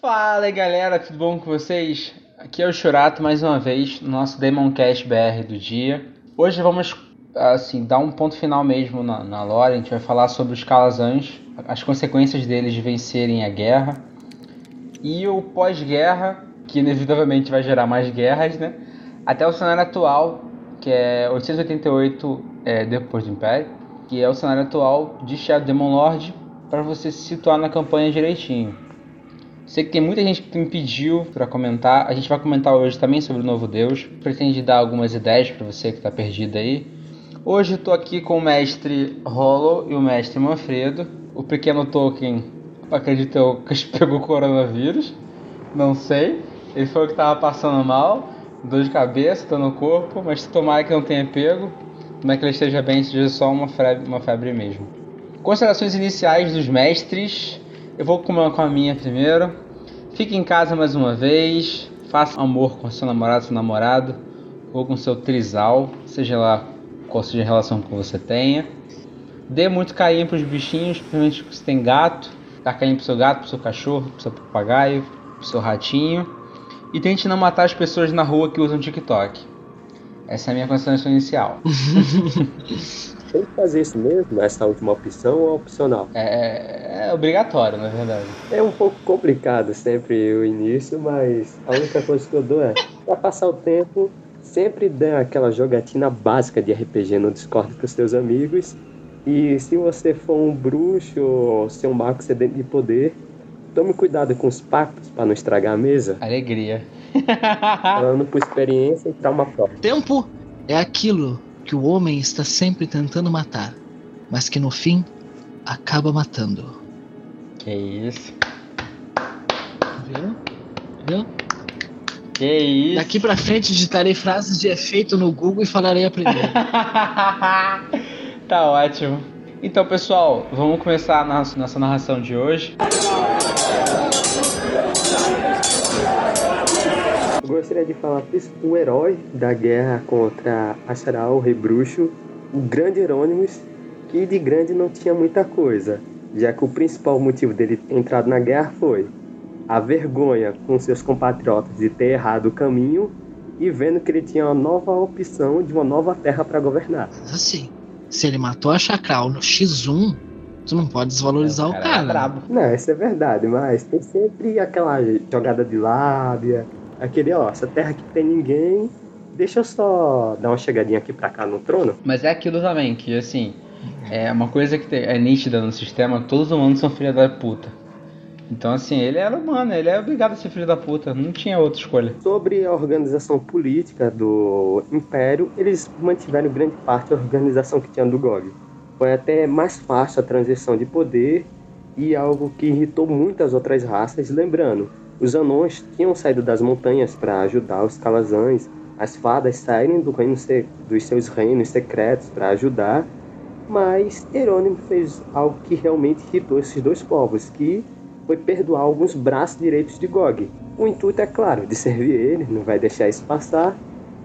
Fala aí galera, tudo bom com vocês? Aqui é o Churato mais uma vez no nosso Demoncast BR do dia. Hoje vamos assim dar um ponto final mesmo na, na lore. A gente vai falar sobre os Calazans, as consequências deles de vencerem a guerra e o pós-guerra, que inevitavelmente vai gerar mais guerras, né? Até o cenário atual, que é 888 é, depois do Império, que é o cenário atual de Shadow Demon Lord, para você se situar na campanha direitinho. Sei que tem muita gente que me pediu para comentar. A gente vai comentar hoje também sobre o Novo Deus. Pretende dar algumas ideias para você que está perdido aí. Hoje estou aqui com o mestre Hollow e o mestre Manfredo. O pequeno Tolkien, acredito eu, que pegou coronavírus. Não sei. Ele o que estava passando mal, dor de cabeça, dor no corpo, mas tomara que não tenha pego. Não é que ele esteja bem, seja só uma febre, uma febre mesmo. Considerações iniciais dos mestres. Eu vou com a minha primeiro. Fique em casa mais uma vez. Faça amor com seu namorado, seu namorado. Ou com seu trisal. Seja lá qual seja a relação que você tenha. Dê muito carinho para os bichinhos, principalmente se tem gato. Dá carinho pro seu gato, pro seu cachorro, pro seu papagaio, pro seu ratinho. E tente não matar as pessoas na rua que usam TikTok. Essa é a minha consideração inicial. Tem que fazer isso mesmo? Essa última opção ou é opcional? É, é obrigatório, na verdade. É um pouco complicado sempre o início, mas a única coisa que eu dou é, pra passar o tempo, sempre dá aquela jogatina básica de RPG no Discord com os teus amigos. E se você for um bruxo ou ser um mago sedento de poder, tome cuidado com os pactos para não estragar a mesa. Alegria. Falando por experiência e trauma próprio. Tempo é aquilo que o homem está sempre tentando matar, mas que no fim acaba matando. Que isso? Viu? Viu? Que isso? Daqui pra frente digitarei frases de efeito no Google e falarei a primeira. tá ótimo. Então, pessoal, vamos começar a nossa, nossa narração de hoje. Gostaria de falar o herói da guerra contra Acharal, o rei bruxo, o grande Herônimos, que de grande não tinha muita coisa, já que o principal motivo dele ter entrado na guerra foi a vergonha com seus compatriotas de ter errado o caminho e vendo que ele tinha uma nova opção de uma nova terra para governar. Assim, se ele matou a Chacral no X1, tu não pode desvalorizar é, o cara. O cara. É não, isso é verdade, mas tem sempre aquela jogada de lábia, aquele, ó, essa terra que tem ninguém, deixa eu só dar uma chegadinha aqui pra cá no trono. Mas é aquilo também, que assim, é uma coisa que é nítida no sistema, todos os humanos são filha da puta. Então, assim, ele era humano, ele é obrigado a ser filho da puta, não tinha outra escolha. Sobre a organização política do Império, eles mantiveram grande parte da organização que tinha do GOG. Foi até mais fácil a transição de poder e algo que irritou muitas outras raças, lembrando, os anões tinham saído das montanhas para ajudar os calazães, as fadas saírem do reino dos seus reinos secretos para ajudar, mas Herônimo fez algo que realmente irritou esses dois povos, que foi perdoar alguns braços direitos de Gog. O intuito é claro de servir ele, não vai deixar isso passar,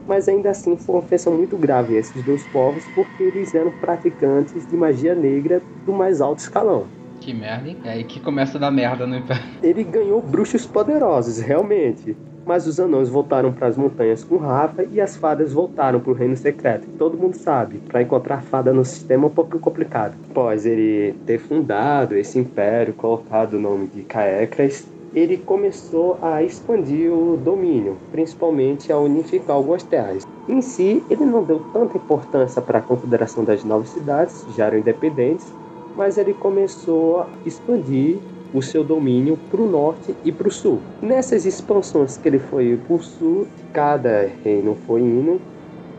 mas ainda assim foi uma ofensa muito grave a esses dois povos porque eles eram praticantes de magia negra do mais alto escalão. Que merda, hein? É aí que começa a dar merda no Império. Ele ganhou bruxos poderosos, realmente. Mas os anões voltaram para as montanhas com Rafa e as fadas voltaram para o reino secreto. Todo mundo sabe, para encontrar fada no sistema é um pouco complicado. Após ele ter fundado esse império, colocado o nome de Caecras, ele começou a expandir o domínio, principalmente a unificar algumas terras. Em si, ele não deu tanta importância para a confederação das novas cidades, já eram independentes, mas ele começou a expandir o seu domínio para o norte e para o sul. Nessas expansões que ele foi para o sul, cada reino foi indo,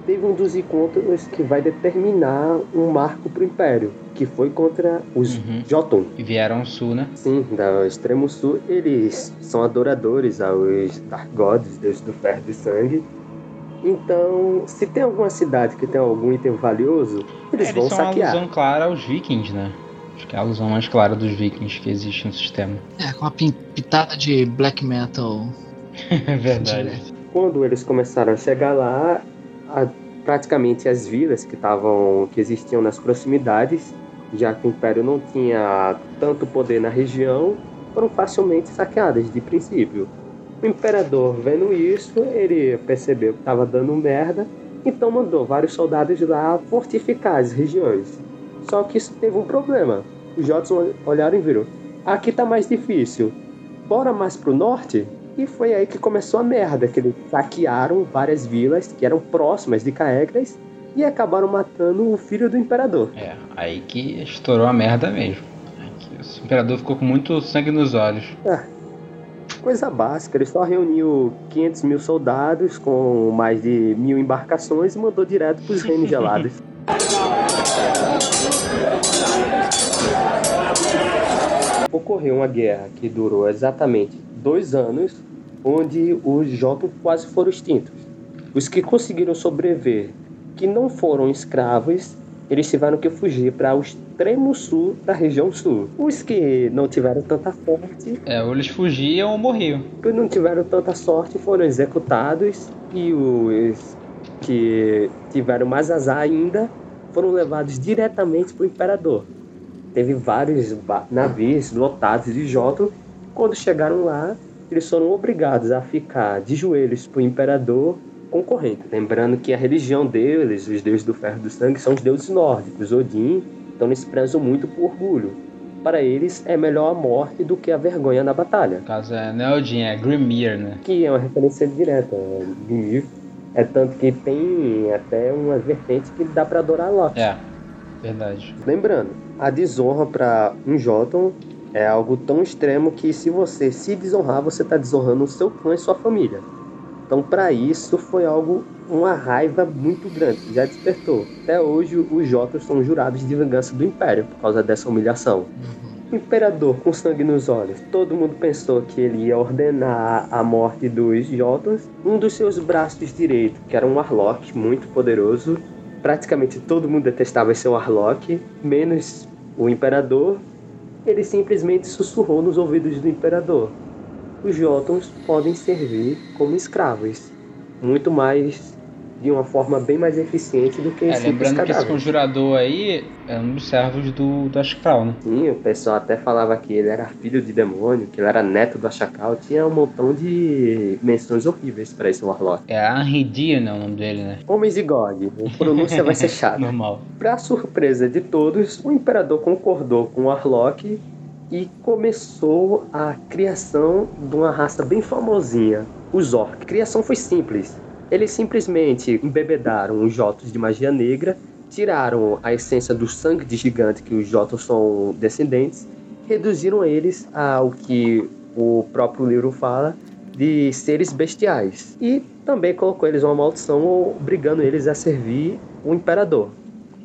teve um dos encontros que vai determinar um marco para o Império, que foi contra os uhum. Jotun. E vieram ao sul, né? Sim, do extremo sul. Eles são adoradores aos Dark Gods, deuses do ferro e sangue. Então, se tem alguma cidade que tem algum item valioso, eles, é, eles vão são saquear. Uma alusão clara aos vikings, né? Acho que é a alusão mais clara dos vikings que existe no sistema. É, com a pitada de black metal. é verdade. Quando eles começaram a chegar lá, a, praticamente as vilas que estavam que existiam nas proximidades, já que o Império não tinha tanto poder na região, foram facilmente saqueadas de princípio. O imperador, vendo isso, ele percebeu que estava dando merda, então mandou vários soldados lá fortificar as regiões. Só que isso teve um problema. Os Jotos olharam e viram: aqui tá mais difícil. Bora mais pro norte? E foi aí que começou a merda, que eles saquearam várias vilas que eram próximas de Caegras e acabaram matando o filho do imperador. É, aí que estourou a merda mesmo. O imperador ficou com muito sangue nos olhos. É, coisa básica, ele só reuniu 500 mil soldados com mais de mil embarcações e mandou direto para os reinos gelados. Ocorreu uma guerra que durou exatamente dois anos, onde os Jotos quase foram extintos. Os que conseguiram sobreviver, que não foram escravos, eles tiveram que fugir para o extremo sul da região sul. Os que não tiveram tanta sorte. É, ou eles fugiam ou morriam. Os que não tiveram tanta sorte foram executados e os que tiveram mais azar ainda foram levados diretamente para o imperador. Teve vários navios lotados de Joto. Quando chegaram lá, eles foram obrigados a ficar de joelhos para o imperador concorrente. Lembrando que a religião deles, os deuses do ferro e do sangue, são os deuses nórdicos, Odin, então eles prezam muito por orgulho. Para eles é melhor a morte do que a vergonha na batalha. No caso é, não é Odin, é Grimir, né? Que é uma referência direta. Grimir é tanto que tem até uma vertente que dá para adorar Loki. É, verdade. Lembrando, a desonra para um Jotun é algo tão extremo que se você se desonrar, você está desonrando o seu clã e sua família. Então, para isso, foi algo, uma raiva muito grande, já despertou. Até hoje, os Jotos são jurados de vingança do Império por causa dessa humilhação. Uhum. O imperador com sangue nos olhos, todo mundo pensou que ele ia ordenar a morte dos Jotos. Um dos seus braços direitos, que era um Warlock muito poderoso, praticamente todo mundo detestava esse Warlock, menos o imperador. Ele simplesmente sussurrou nos ouvidos do imperador: os Jotons podem servir como escravos, muito mais de uma forma bem mais eficiente do que é, lembrando que esse conjurador aí é um dos servos do, do Ashkal, né? Sim, o pessoal até falava que ele era filho de demônio, que ele era neto do Ashkal, tinha um montão de menções horríveis para esse Warlock. É Anridir, né, o nome dele, né? Homens de God, o pronúncia vai ser chato. Normal. Pra surpresa de todos, o imperador concordou com o Warlock e começou a criação de uma raça bem famosinha, os Orcs. A criação foi simples eles simplesmente embebedaram os Jotos de magia negra, tiraram a essência do sangue de gigante que os Jotos são descendentes, reduziram eles ao que o próprio livro fala de seres bestiais. E também colocou eles uma maldição, obrigando eles a servir o imperador.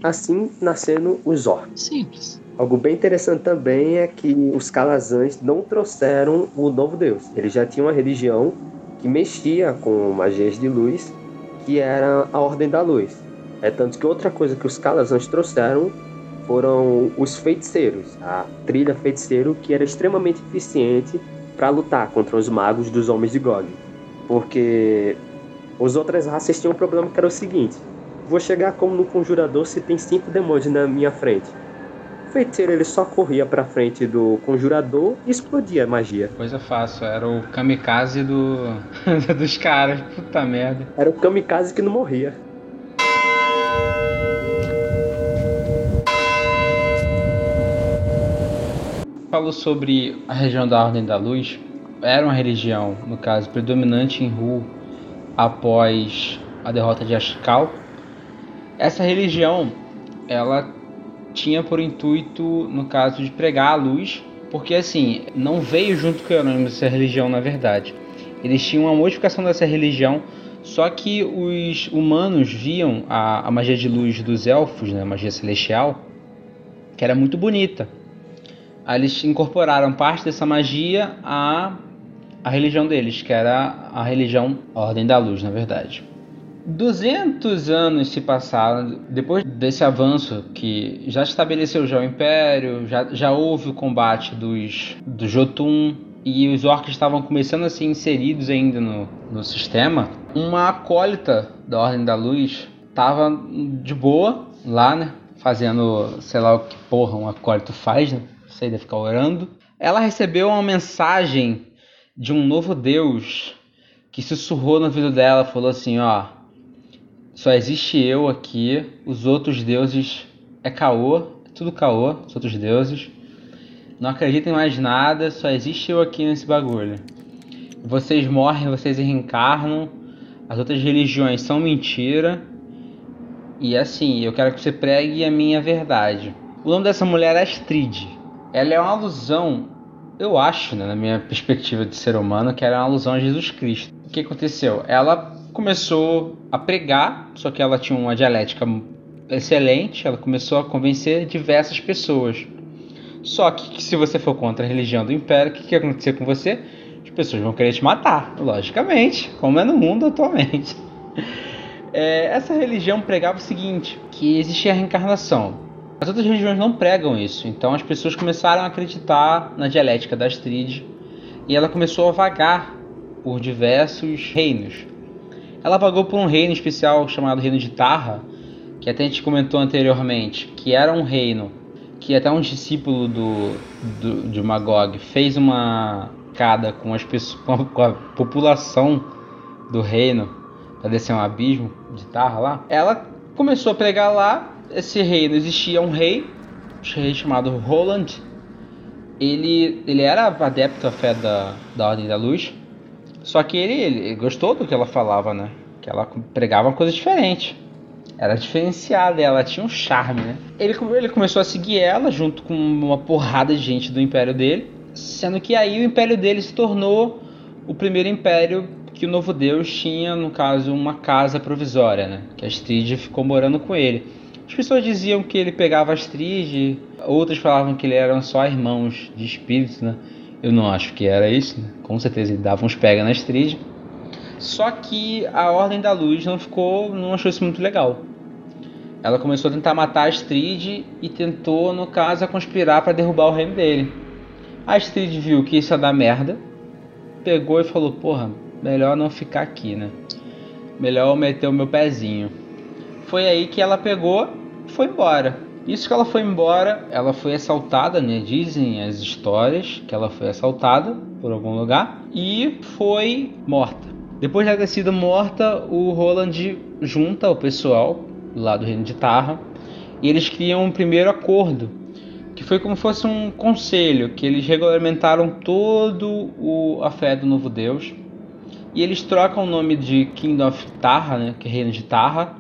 Assim nascendo os orcs. Simples. Algo bem interessante também é que os calazães não trouxeram o novo deus. Eles já tinham uma religião que mexia com magias de luz, que era a Ordem da Luz. É tanto que outra coisa que os Calazans trouxeram foram os feiticeiros, a trilha feiticeiro que era extremamente eficiente para lutar contra os magos dos homens de Gog. Porque as outras raças tinham um problema que era o seguinte: vou chegar como no conjurador se tem cinco demônios na minha frente feiticeiro ele só corria pra frente do conjurador e explodia a magia. Coisa fácil, era o kamikaze do dos caras, puta merda. Era o kamikaze que não morria. Falou sobre a região da Ordem da Luz. Era uma religião, no caso, predominante em Ru após a derrota de Ashkal. Essa religião, ela tinha por intuito, no caso, de pregar a luz, porque assim, não veio junto com o Euronymous essa religião, na verdade. Eles tinham uma modificação dessa religião, só que os humanos viam a, a magia de luz dos elfos, né, a magia celestial, que era muito bonita. Aí eles incorporaram parte dessa magia à, à religião deles, que era a religião a Ordem da Luz, na verdade. 200 anos se passaram depois desse avanço que já estabeleceu já o Império, já, já houve o combate dos, do Jotun e os orcs estavam começando a ser inseridos ainda no, no sistema. Uma acólita da Ordem da Luz estava de boa lá, né? Fazendo, sei lá o que porra um acólito faz, né? Sei, deve ficar orando. ela recebeu uma mensagem de um novo Deus que sussurrou no ouvido dela, falou assim, ó, só existe eu aqui, os outros deuses é caô, é tudo caô, os outros deuses. Não acreditem mais nada, só existe eu aqui nesse bagulho. Vocês morrem, vocês reencarnam, as outras religiões são mentira. E assim, eu quero que você pregue a minha verdade. O nome dessa mulher é Astrid. Ela é uma alusão, eu acho, né, na minha perspectiva de ser humano, que ela é uma alusão a Jesus Cristo. O que aconteceu? Ela começou a pregar, só que ela tinha uma dialética excelente, ela começou a convencer diversas pessoas. Só que se você for contra a religião do império, o que, que vai acontecer com você? As pessoas vão querer te matar, logicamente, como é no mundo atualmente. É, essa religião pregava o seguinte: que existia a reencarnação. As outras religiões não pregam isso, então as pessoas começaram a acreditar na dialética da Astrid e ela começou a vagar por diversos reinos. Ela vagou por um reino especial chamado Reino de Tarra, que até a gente comentou anteriormente, que era um reino que até um discípulo do, do de Magog fez uma cada com as pessoas, com a população do reino para descer um abismo de Tarra lá. Ela começou a pregar lá. Esse reino existia um rei, um rei chamado Roland. Ele, ele era adepto à fé da, da Ordem da Luz. Só que ele, ele gostou do que ela falava, né? Que ela pregava uma coisa diferente. Era diferenciada, ela tinha um charme, né? Ele, ele começou a seguir ela junto com uma porrada de gente do império dele. Sendo que aí o império dele se tornou o primeiro império que o novo Deus tinha, no caso, uma casa provisória, né? Que a Astrid ficou morando com ele. As pessoas diziam que ele pegava a Astrid, outras falavam que ele eram só irmãos de espírito, né? Eu não acho que era isso, né? Com certeza ele dava uns pega na Astrid. Só que a Ordem da Luz não ficou, não achou isso muito legal. Ela começou a tentar matar a Astrid e tentou, no caso, a conspirar para derrubar o reino dele. A Astrid viu que isso ia dar merda, pegou e falou: Porra, melhor não ficar aqui, né? Melhor eu meter o meu pezinho. Foi aí que ela pegou e foi embora. Isso que ela foi embora, ela foi assaltada, né? Dizem as histórias que ela foi assaltada por algum lugar e foi morta. Depois de ter sido morta, o Roland junta o pessoal lá do Reino de Tarra e eles criam um primeiro acordo que foi como se fosse um conselho, que eles regulamentaram todo o, a fé do novo Deus. E eles trocam o nome de Kingdom of Tarra, né, que é Reino de Tarra,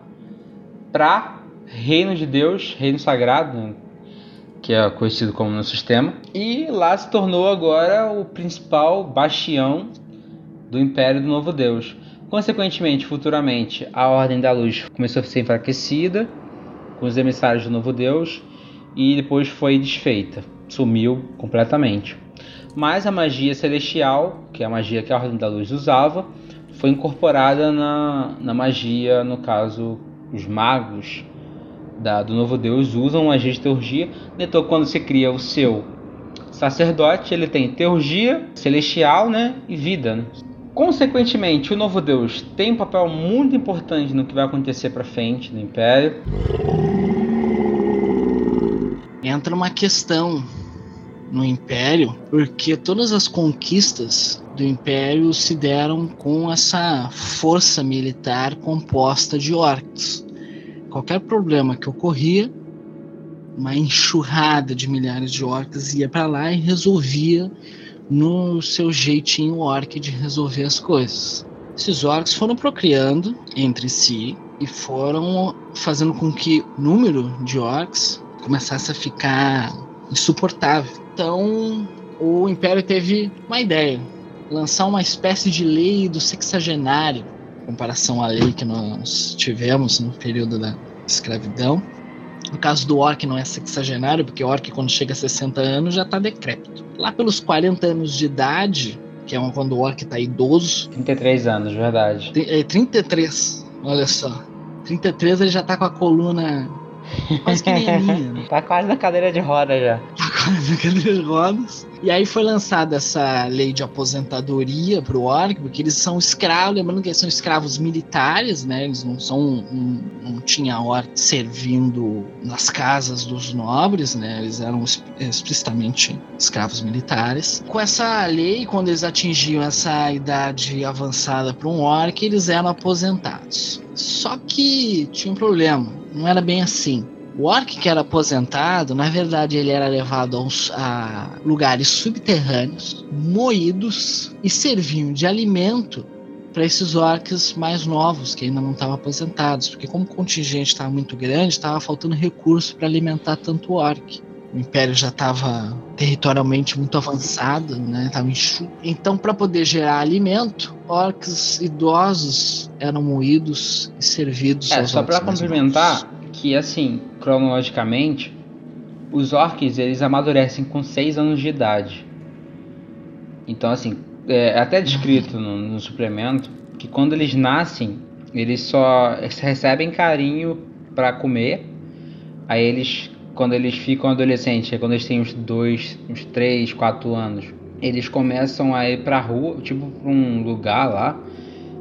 para Reino de Deus, Reino Sagrado, que é conhecido como no sistema. E lá se tornou agora o principal bastião do Império do Novo Deus. Consequentemente, futuramente, a Ordem da Luz começou a ser enfraquecida com os emissários do Novo Deus e depois foi desfeita, sumiu completamente. Mas a magia celestial, que é a magia que a Ordem da Luz usava, foi incorporada na, na magia, no caso, os magos da, do Novo Deus usam magia de teurgia. Então, quando se cria o seu sacerdote, ele tem teurgia celestial né, e vida. Né? Consequentemente, o Novo Deus tem um papel muito importante no que vai acontecer para frente no Império entra uma questão no Império, porque todas as conquistas do Império se deram com essa força militar composta de orcs. Qualquer problema que ocorria, uma enxurrada de milhares de orcs ia para lá e resolvia no seu jeitinho orc de resolver as coisas. Esses orcs foram procriando entre si e foram fazendo com que o número de orcs começasse a ficar insuportável. Então, o Império teve uma ideia: lançar uma espécie de lei do sexagenário, comparação à lei que nós tivemos no período da escravidão. No caso do orc não é sexagenário, porque o orc quando chega a 60 anos já está decrépito. Lá pelos 40 anos de idade, que é quando o orc está idoso. 33 anos, verdade. É, 33, olha só. 33 ele já está com a coluna Quase que nem a minha. Tá quase na cadeira de roda já. De rodas. E aí foi lançada essa lei de aposentadoria para o orc, porque eles são escravos, lembrando que eles são escravos militares, né? Eles não são, um, não tinha orc servindo nas casas dos nobres, né? Eles eram explicitamente escravos militares. Com essa lei, quando eles atingiam essa idade avançada para um orc, eles eram aposentados. Só que tinha um problema, não era bem assim. O orc que era aposentado, na verdade, ele era levado a, a lugares subterrâneos, moídos e serviam de alimento para esses orcs mais novos que ainda não estavam aposentados, porque como o contingente estava muito grande, estava faltando recurso para alimentar tanto orc. O império já estava territorialmente muito avançado, né? Tava enxuto. Então, para poder gerar alimento, orcs idosos eram moídos e servidos. É, só para complementar, que assim, cronologicamente, os orcs eles amadurecem com 6 anos de idade. Então assim, é até descrito no, no suplemento que quando eles nascem, eles só recebem carinho para comer. Aí eles, quando eles ficam adolescentes, é quando eles têm uns 2, uns 3, 4 anos, eles começam a ir pra rua, tipo pra um lugar lá,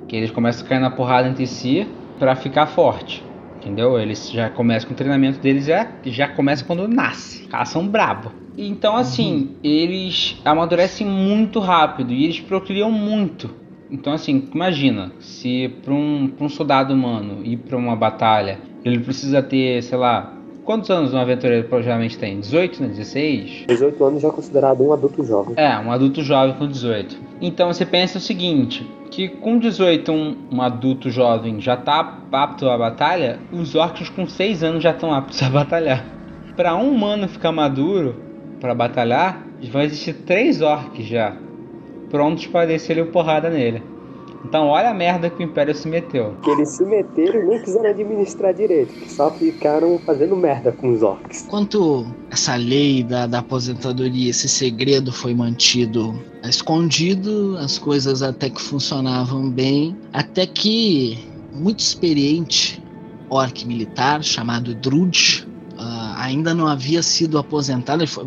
que eles começam a cair na porrada entre si para ficar forte. Entendeu? Eles já começam com o treinamento deles, já, já começa quando nasce. São brabo. Então, assim, uhum. eles amadurecem muito rápido e eles procriam muito. Então, assim, imagina, se para um, um soldado humano ir para uma batalha, ele precisa ter, sei lá, quantos anos um aventureiro provavelmente tem? 18, né? 16? 18 anos já é considerado um adulto jovem. É, um adulto jovem com 18. Então você pensa o seguinte: que com 18 um, um adulto jovem já está apto à batalha, os orcs com 6 anos já estão aptos a batalhar. Para um humano ficar maduro para batalhar, vai existir três orcs já prontos para descer porrada nele. Então olha a merda que o Império se meteu. Que eles se meteram e nem quiseram administrar direito, só ficaram fazendo merda com os orcs. Quanto essa lei da, da aposentadoria, esse segredo foi mantido escondido, as coisas até que funcionavam bem, até que muito experiente orc militar chamado Drud ainda não havia sido aposentado, foi,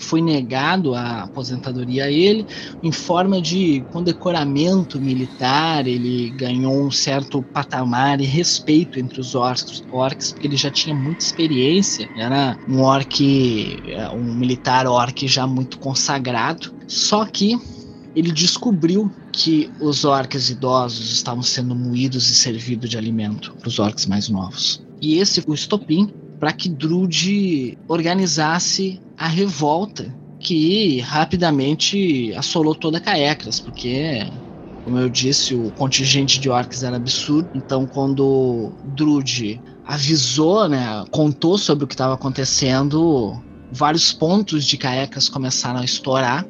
foi, negado a aposentadoria a ele, em forma de condecoramento militar, ele ganhou um certo patamar e respeito entre os orcs, orcs porque ele já tinha muita experiência, era um orc, um militar orc já muito consagrado, só que ele descobriu que os orcs idosos estavam sendo moídos e servidos de alimento para os orcs mais novos. E esse o estopim para que Drude organizasse a revolta que rapidamente assolou toda Caecras, porque, como eu disse, o contingente de orcs era absurdo. Então, quando Drude avisou, né, contou sobre o que estava acontecendo, vários pontos de Caecas começaram a estourar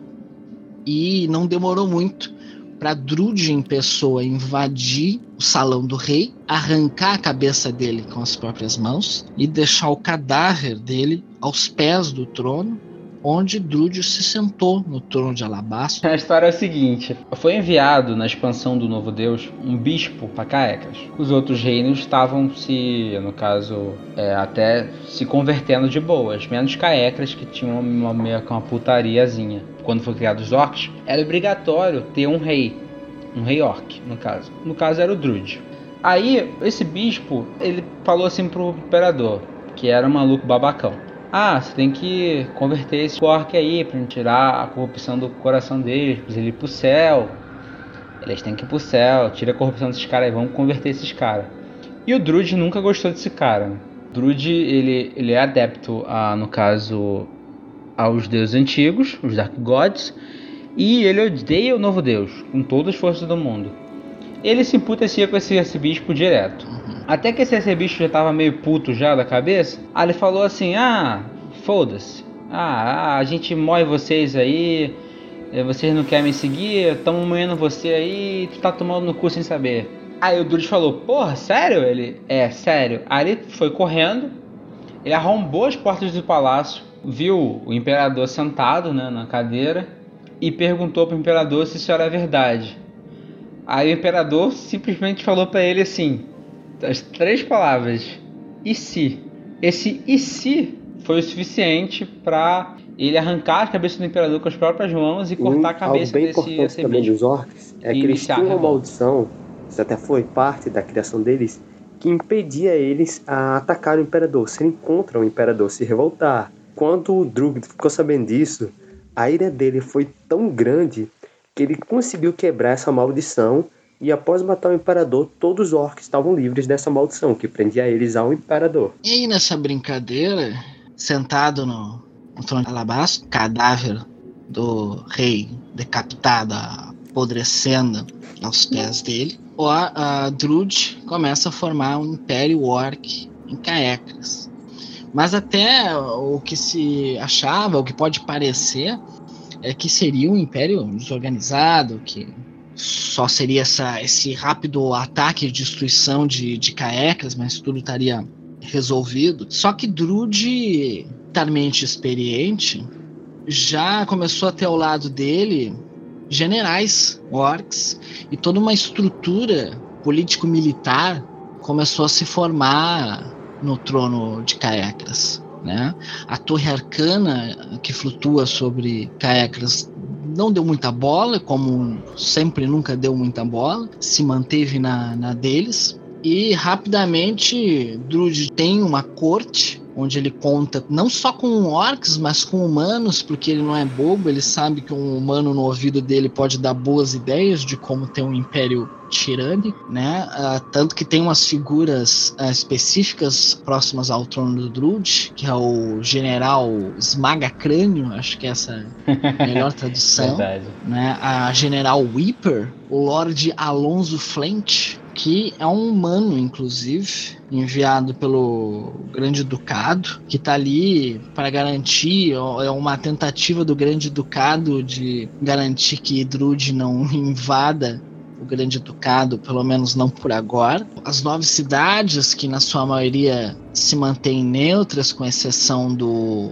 e não demorou muito para Drude em pessoa invadir o salão do rei, arrancar a cabeça dele com as próprias mãos e deixar o cadáver dele aos pés do trono onde Drúdio se sentou no trono de alabastro. A história é a seguinte: foi enviado na expansão do novo deus um bispo para Caecas. Os outros reinos estavam se, no caso, é, até se convertendo de boas, menos Caecas que tinham uma meio uma putariazinha. Quando foi criado os orcs, era obrigatório ter um rei, um rei orc, no caso. No caso era o Drúdio. Aí esse bispo ele falou assim pro imperador, que era um maluco babacão. Ah, você tem que converter esse orc aí pra tirar a corrupção do coração deles, pra eles ir pro céu. Eles têm que ir pro céu, tira a corrupção desses caras aí, vamos converter esses caras. E o Druid nunca gostou desse cara. O Druid, ele, ele é adepto, a, no caso, aos deuses antigos, os Dark Gods, e ele odeia o novo deus, com todas as forças do mundo. Ele se emputecia com esse arcebispo direto. Até que esse arcebispo já tava meio puto já da cabeça. Aí ele falou assim: Ah, foda-se. Ah, a gente morre vocês aí. Eh, vocês não querem me seguir, estamos moendo você aí, tu tá tomando no cu sem saber. Aí o Dudes falou, porra, sério? Ele, é, sério. Aí ele foi correndo, ele arrombou as portas do palácio, viu o imperador sentado né, na cadeira e perguntou pro imperador se isso era verdade. Aí o imperador simplesmente falou para ele assim: as três palavras e se. Esse e se foi o suficiente para ele arrancar a cabeça do imperador com as próprias mãos e cortar a cabeça algo bem importante também dos orcs é que eles tinham uma maldição, isso até foi parte da criação deles, que impedia eles a atacar o imperador, serem contra o imperador, se revoltar. Quando o Drug ficou sabendo disso, a ira dele foi tão grande que ele conseguiu quebrar essa maldição e após matar o imperador, todos os orcs estavam livres dessa maldição que prendia eles ao imperador. E aí nessa brincadeira, sentado no, no trono de alabastro, cadáver do rei decapitado, apodrecendo aos pés dele, o a Drud começa a formar um império orc em Caecas. Mas até o que se achava, o que pode parecer, é que seria um império desorganizado, que só seria essa, esse rápido ataque e destruição de, de Caecas, mas tudo estaria resolvido. Só que Drude, talmente experiente, já começou a ter ao lado dele generais orcs e toda uma estrutura político-militar começou a se formar no trono de Caecras. Né? A torre arcana que flutua sobre Caecras não deu muita bola, como sempre nunca deu muita bola, se manteve na, na deles. E rapidamente Druid tem uma corte onde ele conta não só com orcs, mas com humanos, porque ele não é bobo, ele sabe que um humano no ouvido dele pode dar boas ideias de como ter um império tirânico, né? Uh, tanto que tem umas figuras uh, específicas próximas ao trono do Druid, que é o general Esmaga Crânio, acho que é essa a melhor tradução. Verdade. Né? A general Weeper, o Lord Alonso Flint, que é um humano, inclusive, enviado pelo Grande Ducado, que está ali para garantir, é uma tentativa do Grande Ducado de garantir que Idrude não invada o Grande Ducado, pelo menos não por agora. As nove cidades, que na sua maioria se mantêm neutras, com exceção do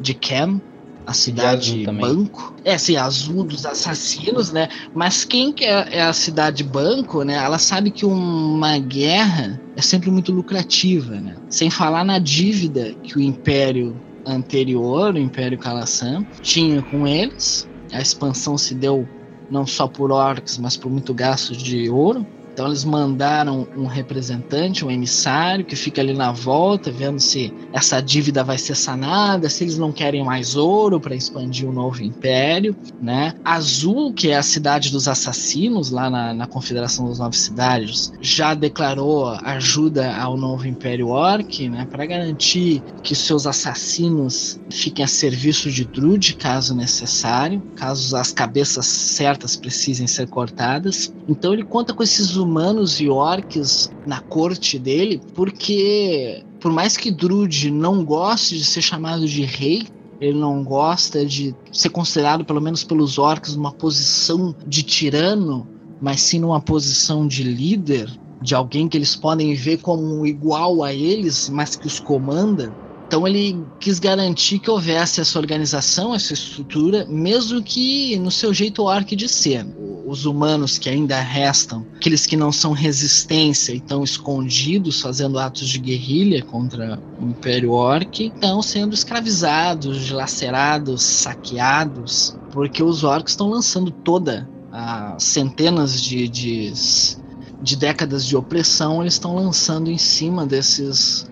de Kem, a cidade banco. É, assim, azul dos assassinos, né? Mas quem que é, é, a cidade banco, né? Ela sabe que uma guerra é sempre muito lucrativa, né? Sem falar na dívida que o Império anterior, o Império Kalassan, tinha com eles. A expansão se deu não só por orcs, mas por muito gasto de ouro. Então eles mandaram um representante, um emissário, que fica ali na volta, vendo se essa dívida vai ser sanada, se eles não querem mais ouro para expandir o um novo império, né? Azul, que é a cidade dos assassinos, lá na, na Confederação das Nove Cidades, já declarou ajuda ao novo Império Orc, né? Para garantir que seus assassinos fiquem a serviço de Druid, caso necessário, caso as cabeças certas precisem ser cortadas. Então ele conta com esses humanos e orcs na corte dele, porque por mais que Druid não goste de ser chamado de rei, ele não gosta de ser considerado, pelo menos pelos orcs, numa posição de tirano, mas sim numa posição de líder, de alguém que eles podem ver como igual a eles, mas que os comanda. Então ele quis garantir que houvesse essa organização, essa estrutura, mesmo que no seu jeito orc de ser. Os humanos que ainda restam, aqueles que não são resistência e estão escondidos fazendo atos de guerrilha contra o Império Orc, estão sendo escravizados, dilacerados, saqueados, porque os orcs estão lançando toda a centenas de, de, de décadas de opressão, eles estão lançando em cima desses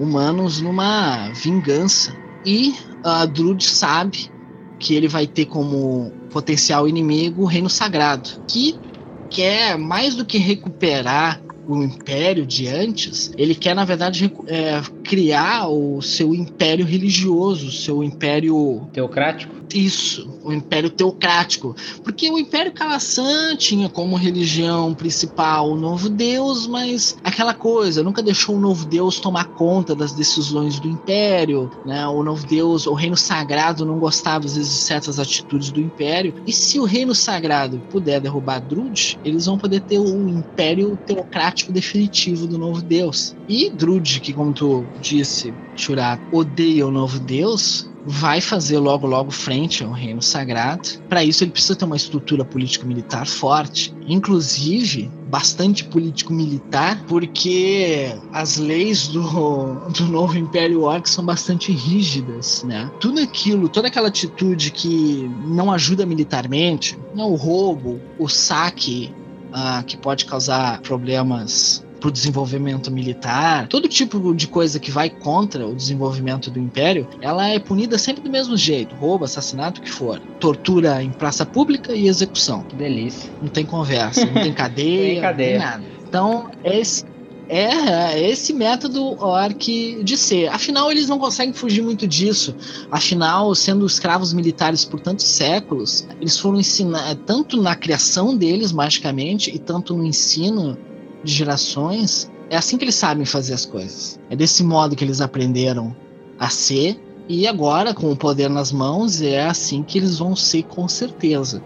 humanos numa vingança. E a uh, Drud sabe que ele vai ter como potencial inimigo o Reino Sagrado, que quer mais do que recuperar o império de antes, ele quer, na verdade, é, criar o seu império religioso, o seu império. Teocrático? Isso, o Império Teocrático. Porque o Império Kalassan tinha como religião principal o novo Deus, mas aquela coisa, nunca deixou o novo Deus tomar conta das decisões do Império, né? O novo Deus, o Reino Sagrado não gostava às vezes de certas atitudes do Império. E se o Reino Sagrado puder derrubar Drud, eles vão poder ter o Império Teocrático definitivo do novo Deus. E Drud, que como tu disse, Shurat, odeia o novo Deus, vai fazer logo logo frente ao reino sagrado. Para isso ele precisa ter uma estrutura político-militar forte, inclusive bastante político-militar, porque as leis do, do novo Império Orc são bastante rígidas, né? Tudo aquilo, toda aquela atitude que não ajuda militarmente, né? o roubo, o saque, uh, que pode causar problemas para o desenvolvimento militar, todo tipo de coisa que vai contra o desenvolvimento do império, ela é punida sempre do mesmo jeito: roubo, assassinato, o que for. Tortura em praça pública e execução. Que delícia. Não tem conversa, não tem cadeia, tem cadeia. não tem nada. Então, esse, é esse método orc de ser. Afinal, eles não conseguem fugir muito disso. Afinal, sendo escravos militares por tantos séculos, eles foram ensinados tanto na criação deles magicamente e tanto no ensino de gerações, é assim que eles sabem fazer as coisas. É desse modo que eles aprenderam a ser, e agora, com o poder nas mãos, é assim que eles vão ser com certeza.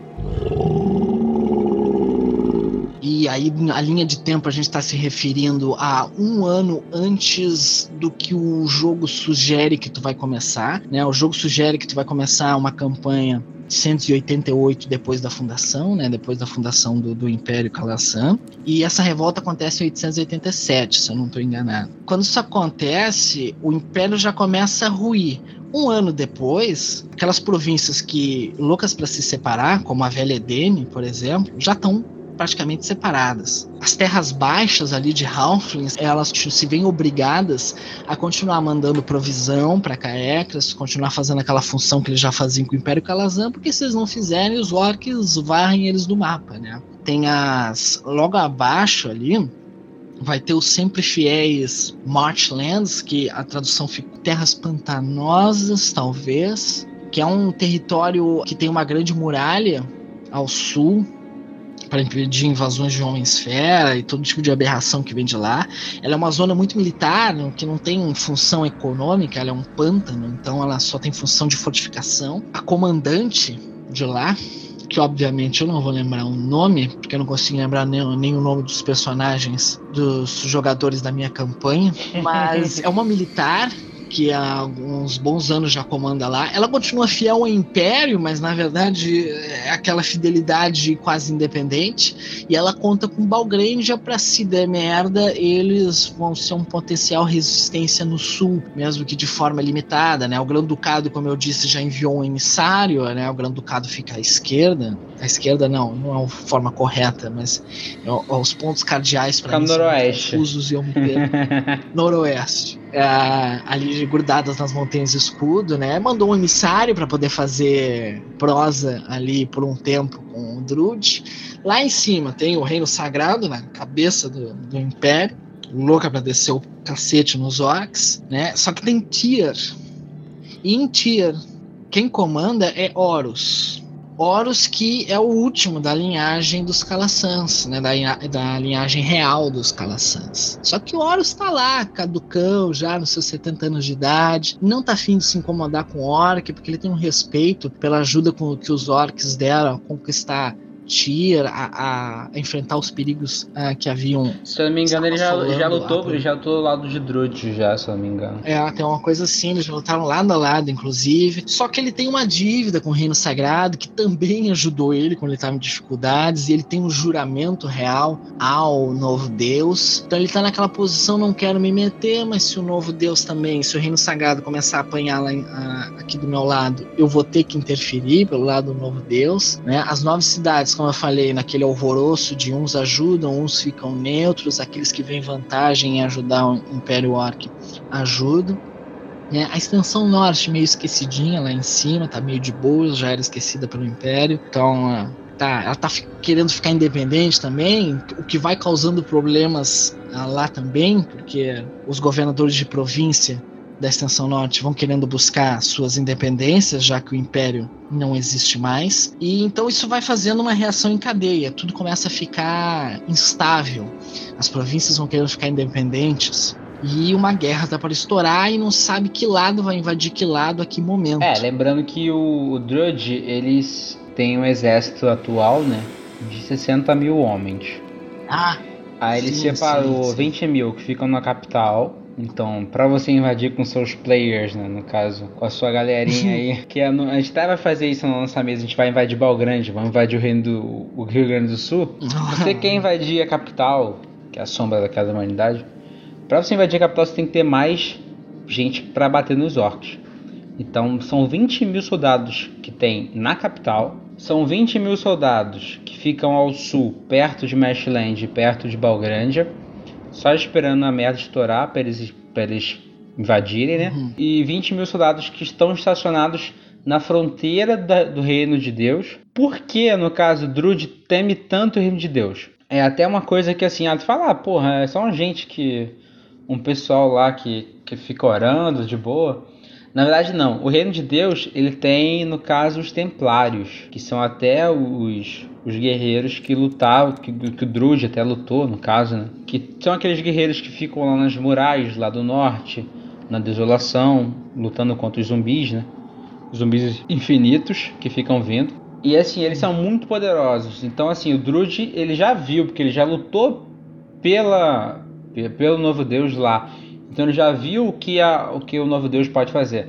E aí, a linha de tempo, a gente está se referindo a um ano antes do que o jogo sugere que tu vai começar. Né? O jogo sugere que tu vai começar uma campanha 188 depois da fundação, né, depois da fundação do, do Império Kalasan. E essa revolta acontece em 887, se eu não estou enganado. Quando isso acontece, o Império já começa a ruir. Um ano depois, aquelas províncias que loucas para se separar, como a Velha Edene, por exemplo, já estão praticamente separadas. As terras baixas ali de Halflings, elas se veem obrigadas a continuar mandando provisão para Caecras, continuar fazendo aquela função que eles já faziam com o Império Calazan, porque se eles não fizerem, os orcs varrem eles do mapa, né? Tem as logo abaixo ali, vai ter os sempre fiéis Marchlands, que a tradução fica terras pantanosas, talvez, que é um território que tem uma grande muralha ao sul, para impedir invasões de homens-fera e todo tipo de aberração que vem de lá. Ela é uma zona muito militar, que não tem função econômica, ela é um pântano, então ela só tem função de fortificação. A comandante de lá, que obviamente eu não vou lembrar o nome, porque eu não consigo lembrar nem, nem o nome dos personagens dos jogadores da minha campanha, mas é uma militar que há alguns bons anos já comanda lá. Ela continua fiel ao Império, mas na verdade é aquela fidelidade quase independente. E ela conta com Balgranja para se der merda, eles vão ser um potencial resistência no sul, mesmo que de forma limitada, né? O Grande Ducado, como eu disse, já enviou um emissário, né? O Grande Ducado fica à esquerda. À esquerda não, não é a forma correta, mas é, os pontos cardeais para noroeste. confusos e eu me noroeste é, ali grudadas nas montanhas de escudo, né? Mandou um emissário para poder fazer prosa ali por um tempo com o Druid. Lá em cima tem o Reino Sagrado, na cabeça do, do Império, louca para descer o cacete nos orcs, né? Só que tem Tyr. E em Tyr, quem comanda é Horus. Horus que é o último da linhagem dos Calassans, né, da, da linhagem real dos Calassans. Só que o Horus está lá, caducão, já nos seus 70 anos de idade, não tá afim de se incomodar com o Orc, porque ele tem um respeito pela ajuda com, que os Orcs deram a conquistar Tyr a, a, enfrentar os perigos uh, que haviam. Se eu não me engano, ele já, já lutou, ele já lutou do lado de Druid, já, se eu não me engano. É, tem uma coisa assim, eles já lutaram lado a lado, inclusive. Só que ele tem uma dívida com o Reino Sagrado, que também ajudou ele quando ele estava em dificuldades, e ele tem um juramento real ao novo Deus. Então ele está naquela posição, não quero me meter, mas se o novo Deus também, se o Reino Sagrado começar a apanhar lá a, aqui do meu lado, eu vou ter que interferir pelo lado do novo Deus. Né? As nove cidades como eu falei, naquele alvoroço de uns ajudam, uns ficam neutros, aqueles que vêm vantagem em ajudar o Império Orc ajudam. É, a extensão norte meio esquecidinha lá em cima, tá meio de boa, já era esquecida pelo Império. Então, tá, ela tá querendo ficar independente também, o que vai causando problemas ah, lá também, porque os governadores de província da extensão norte vão querendo buscar suas independências, já que o império não existe mais. E então isso vai fazendo uma reação em cadeia, tudo começa a ficar instável. As províncias vão querendo ficar independentes. E uma guerra tá para estourar e não sabe que lado vai invadir que lado a que momento. É, lembrando que o, o Drudge, eles têm um exército atual, né? De 60 mil homens. Ah! Aí ele sim, separou sim, sim. 20 mil que ficam na capital Então, para você invadir com seus players, né, no caso, com a sua galerinha aí, que a, a gente até vai fazer isso na nossa mesa, a gente vai invadir Balgrande, vamos invadir o reino do o Rio Grande do Sul. Você quer invadir a capital, que é a sombra da casa da humanidade, para você invadir a capital você tem que ter mais gente para bater nos orcs. Então, são 20 mil soldados que tem na capital, são 20 mil soldados que ficam ao sul, perto de Mashland, perto de Balgrande só esperando a merda estourar para eles, eles invadirem, né? Uhum. E 20 mil soldados que estão estacionados na fronteira da, do reino de Deus. Por que, no caso, Druid teme tanto o reino de Deus? É até uma coisa que assim, ah, tu fala, ah, porra, é só uma gente que. Um pessoal lá que, que fica orando de boa. Na verdade, não. O reino de Deus, ele tem, no caso, os templários, que são até os, os guerreiros que lutavam, que, que o Drude até lutou, no caso, né? Que são aqueles guerreiros que ficam lá nas muralhas, lá do norte, na desolação, lutando contra os zumbis, né? Zumbis infinitos que ficam vindo. E assim, eles são muito poderosos. Então, assim, o Drude, ele já viu, porque ele já lutou pela, pelo novo Deus lá. Então ele já viu o que, a, o que o novo Deus pode fazer.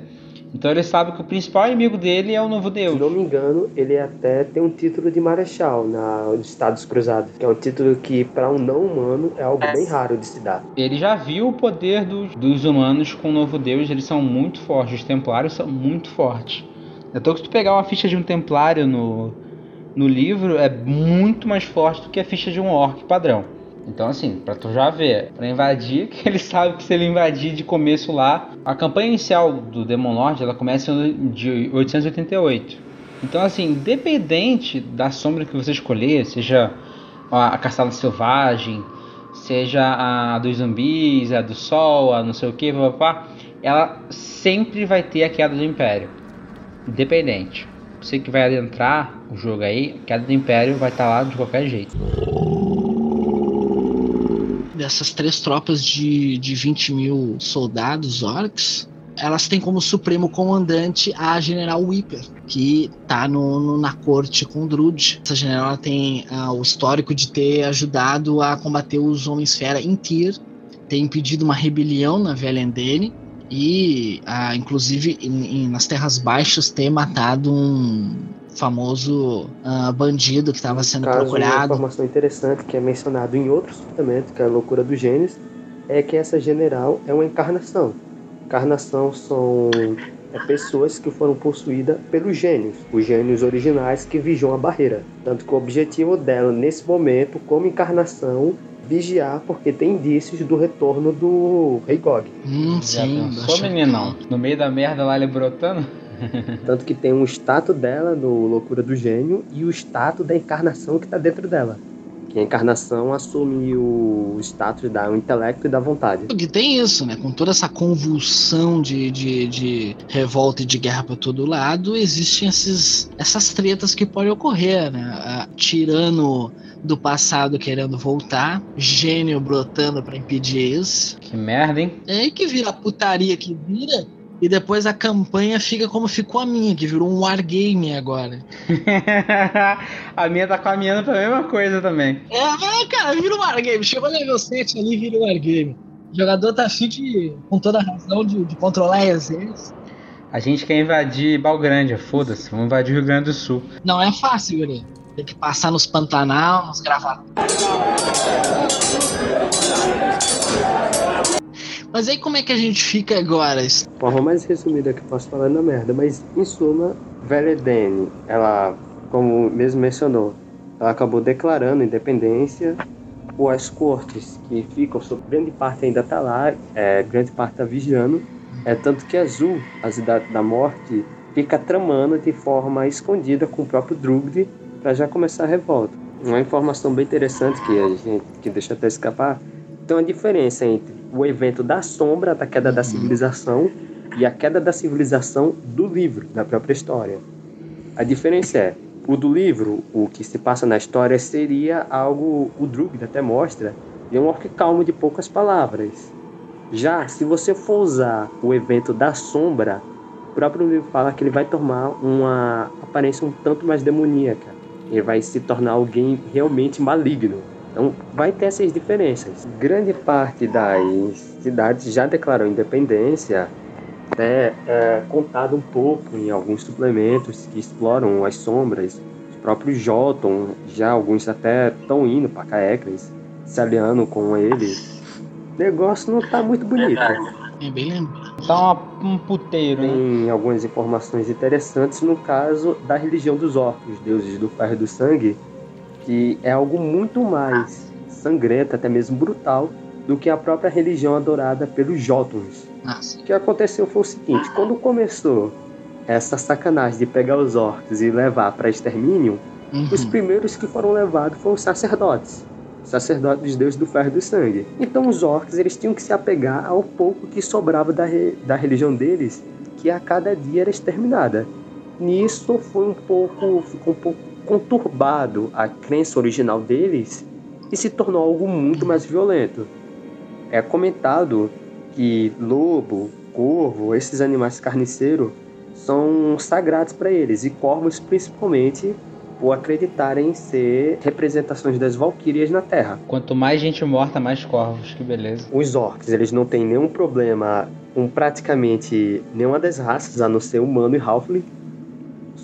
Então ele sabe que o principal inimigo dele é o novo Deus. Se não me engano, ele até tem um título de marechal na, nos Estados Cruzados, que é um título que para um não humano é algo bem raro de se dar. Ele já viu o poder dos, dos humanos com o novo Deus, eles são muito fortes, os templários são muito fortes. Então se tu pegar uma ficha de um templário no, no livro, é muito mais forte do que a ficha de um orc padrão. Então, assim, pra tu já ver, pra invadir, que ele sabe que se ele invadir de começo lá, a campanha inicial do Demon Lord, ela começa de 888. Então, assim, independente da sombra que você escolher, seja a Caçada Selvagem, seja a dos zumbis, a do sol, a não sei o que, papá, ela sempre vai ter a queda do Império. Independente. Você que vai adentrar o jogo aí, a queda do Império vai estar tá lá de qualquer jeito dessas três tropas de, de 20 mil soldados orcs, elas têm como supremo comandante a General Whipper, que tá no, na corte com Drud. Essa general tem uh, o histórico de ter ajudado a combater os Homens-Fera em Tyr, ter impedido uma rebelião na Velha Endene e, uh, inclusive, in, in, nas Terras Baixas, ter matado um, famoso uh, bandido que estava sendo caso, procurado. Uma informação interessante que é mencionado em outro suplemento, que é a loucura do Gênesis, é que essa general é uma encarnação. Encarnação são é, pessoas que foram possuídas pelos gênios, os gênios originais que vigiam a barreira. Tanto que o objetivo dela, nesse momento, como encarnação, vigiar, porque tem indícios do retorno do Rei Gog. Hum, sim. Só menino, no meio da merda lá ele brotando. Tanto que tem um status dela no Loucura do Gênio e o status da encarnação que está dentro dela. Que a encarnação assume o status da o intelecto e da vontade. Porque tem isso, né? Com toda essa convulsão de, de, de revolta e de guerra para todo lado, existem esses, essas tretas que podem ocorrer, né? tirano do passado querendo voltar, gênio brotando para impedir isso. Que merda, hein? É aí que vira a putaria que vira e depois a campanha fica como ficou a minha, que virou um wargame agora. a minha tá caminhando pra mesma coisa também. É, é cara, vira um wargame. Chegou level 7 ali, vira um wargame. O jogador tá afim de, com toda a razão de, de controlar exército. A gente quer invadir Balgrande, foda-se, vamos invadir o Rio Grande do Sul. Não é fácil, Yuri. Tem que passar nos Pantanal, nos gravados. Mas aí como é que a gente fica agora? Forma mais resumida que eu posso falar na merda, mas em suma, Veledene, ela, como mesmo mencionou, ela acabou declarando independência, as cortes que ficam, grande parte ainda está lá, é, grande parte está vigiando, é tanto que Azul, a cidade da morte, fica tramando de forma escondida com o próprio Drugde para já começar a revolta. Uma informação bem interessante que a gente que deixa até escapar, tem uma diferença entre o evento da sombra da queda da uhum. civilização e a queda da civilização do livro, da própria história. A diferença é, o do livro, o que se passa na história seria algo, o Drugd até mostra, de um orc calmo de poucas palavras. Já, se você for usar o evento da sombra, o próprio livro fala que ele vai tomar uma aparência um tanto mais demoníaca. Ele vai se tornar alguém realmente maligno. Então vai ter essas diferenças. Grande parte das cidades já declarou independência, né, é, contado um pouco em alguns suplementos que exploram as sombras. Os próprios Joton, já alguns até estão indo para Caecres, se aliando com eles. O negócio não tá muito bonito. É bem lembrado. Tá uma, um puteiro, né? Tem algumas informações interessantes no caso da religião dos orcos, deuses do ferro e do sangue, que é algo muito mais sangrento, até mesmo brutal, do que a própria religião adorada pelos Jotuns. Nossa. O que aconteceu foi o seguinte: quando começou essa sacanagem de pegar os orcs e levar para extermínio, os Uhum. primeiros que foram levados foram os sacerdotes. Os sacerdotes dos deuses do ferro e do sangue. Então os orcs eles tinham que se apegar ao pouco que sobrava da, re- da religião deles, que a cada dia era exterminada. Nisso foi um pouco, ficou um pouco conturbado a crença original deles e se tornou algo muito mais violento. É comentado que lobo, corvo, esses animais carniceiros são sagrados para eles e corvos principalmente por acreditarem ser representações das valquírias na Terra. Quanto mais gente morta, mais corvos. Que beleza. Os orcs, eles não têm nenhum problema com praticamente nenhuma das raças, a não ser humano e halfling.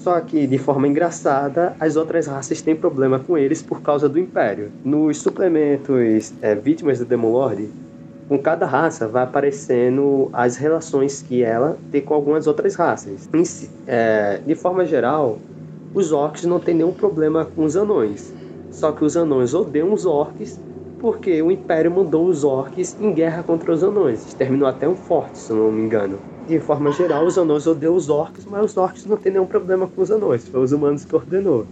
Só que, de forma engraçada, as outras raças têm problema com eles por causa do Império. Nos suplementos é, Vítimas do Demon Lord, com cada raça vai aparecendo as relações que ela tem com algumas outras raças. É, de forma geral, os orcs não têm nenhum problema com os anões. Só que os anões odeiam os orcs porque o Império mandou os orcs em guerra contra os anões. Exterminou até um forte, se não me engano. De forma geral, os anões odeiam os orcs, mas os orcs não têm nenhum problema com os anões. Foi os humanos que ordenou.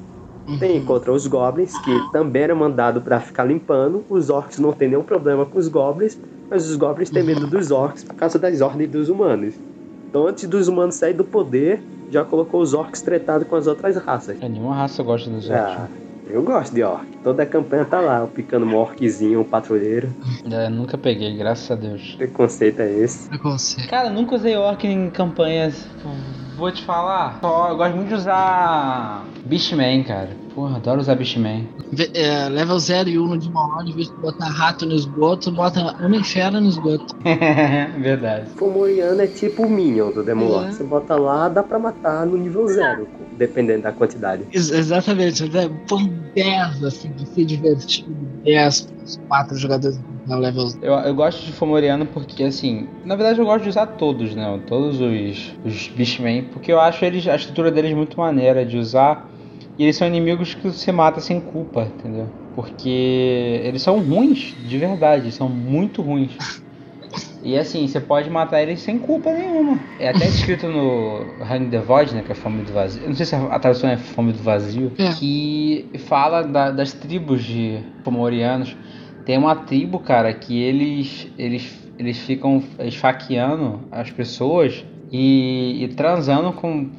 Tem contra os goblins, que também era mandado para ficar limpando. Os orcs não têm nenhum problema com os goblins, mas os goblins têm medo dos orcs por causa das ordens dos humanos. Então, antes dos humanos saírem do poder, já colocou os orcs tretados com as outras raças. É, nenhuma raça gosta dos orcs. Ah, eu gosto de orc. Toda a campanha tá lá, eu picando um orczinho, um patrulheiro. É, nunca peguei, graças a Deus. Preconceito é esse? Preconceito. Cara, nunca usei orc em campanhas. Vou te falar. Só, eu gosto muito de usar Beastman, cara. Porra, adoro usar Beastman. É, level 0 e 1 no Demon Lord, em vez de botar rato no esgoto, bota uma fera no esgoto. Verdade. Fomoriano é tipo o Minion do Demon Lord. É. Você bota lá, dá pra matar no nível zero, dependendo da quantidade. Ex- exatamente, né? põe 10 assim, pra ser divertido. 10 pros 4 jogadores na level 0. Eu, eu gosto de Fomoriano porque, assim, na verdade eu gosto de usar todos, né? Todos os, os Beastmen, porque eu acho eles, a estrutura deles muito maneira de usar. E eles são inimigos que você mata sem culpa, entendeu? Porque eles são ruins, de verdade, são muito ruins. E assim, você pode matar eles sem culpa nenhuma. É até escrito no Hang the Void, né? Que é Fome do Vazio. Eu não sei se a tradução é Fome do Vazio. É. Que fala da- das tribos de Fomorianos. Tem uma tribo, cara, que eles eles, eles ficam esfaqueando as pessoas e, e transando com,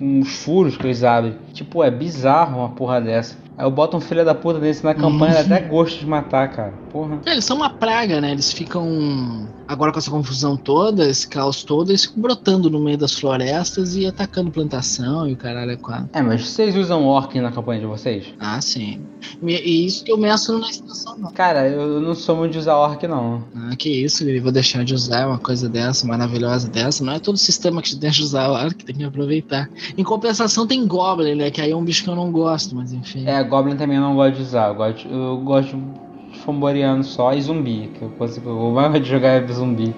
os furos que eles abrem. Tipo, é bizarro uma porra dessa. Aí eu boto um filho da puta desse na campanha, até gosto de matar, cara. Porra. É, eles são uma praga, né? Eles ficam. Agora com essa confusão toda, esse caos todo, eles ficam brotando no meio das florestas e atacando plantação e o caralho é quatro. É, mas vocês usam orc na campanha de vocês? Ah, sim. E isso que eu mestro na extensão, não. Cara, eu não sou muito de usar orc, não. Ah, que isso, Guri, vou deixar de usar uma coisa dessa, maravilhosa dessa. Não é todo sistema que te deixa usar o arco, tem que aproveitar. Em compensação tem Goblin, né? Que aí é um bicho que eu não gosto, mas enfim. É, Goblin também eu não gosto de usar. Eu gosto, eu gosto de Fomboriano só e zumbi. Que eu consigo, o mais de jogar é zumbi.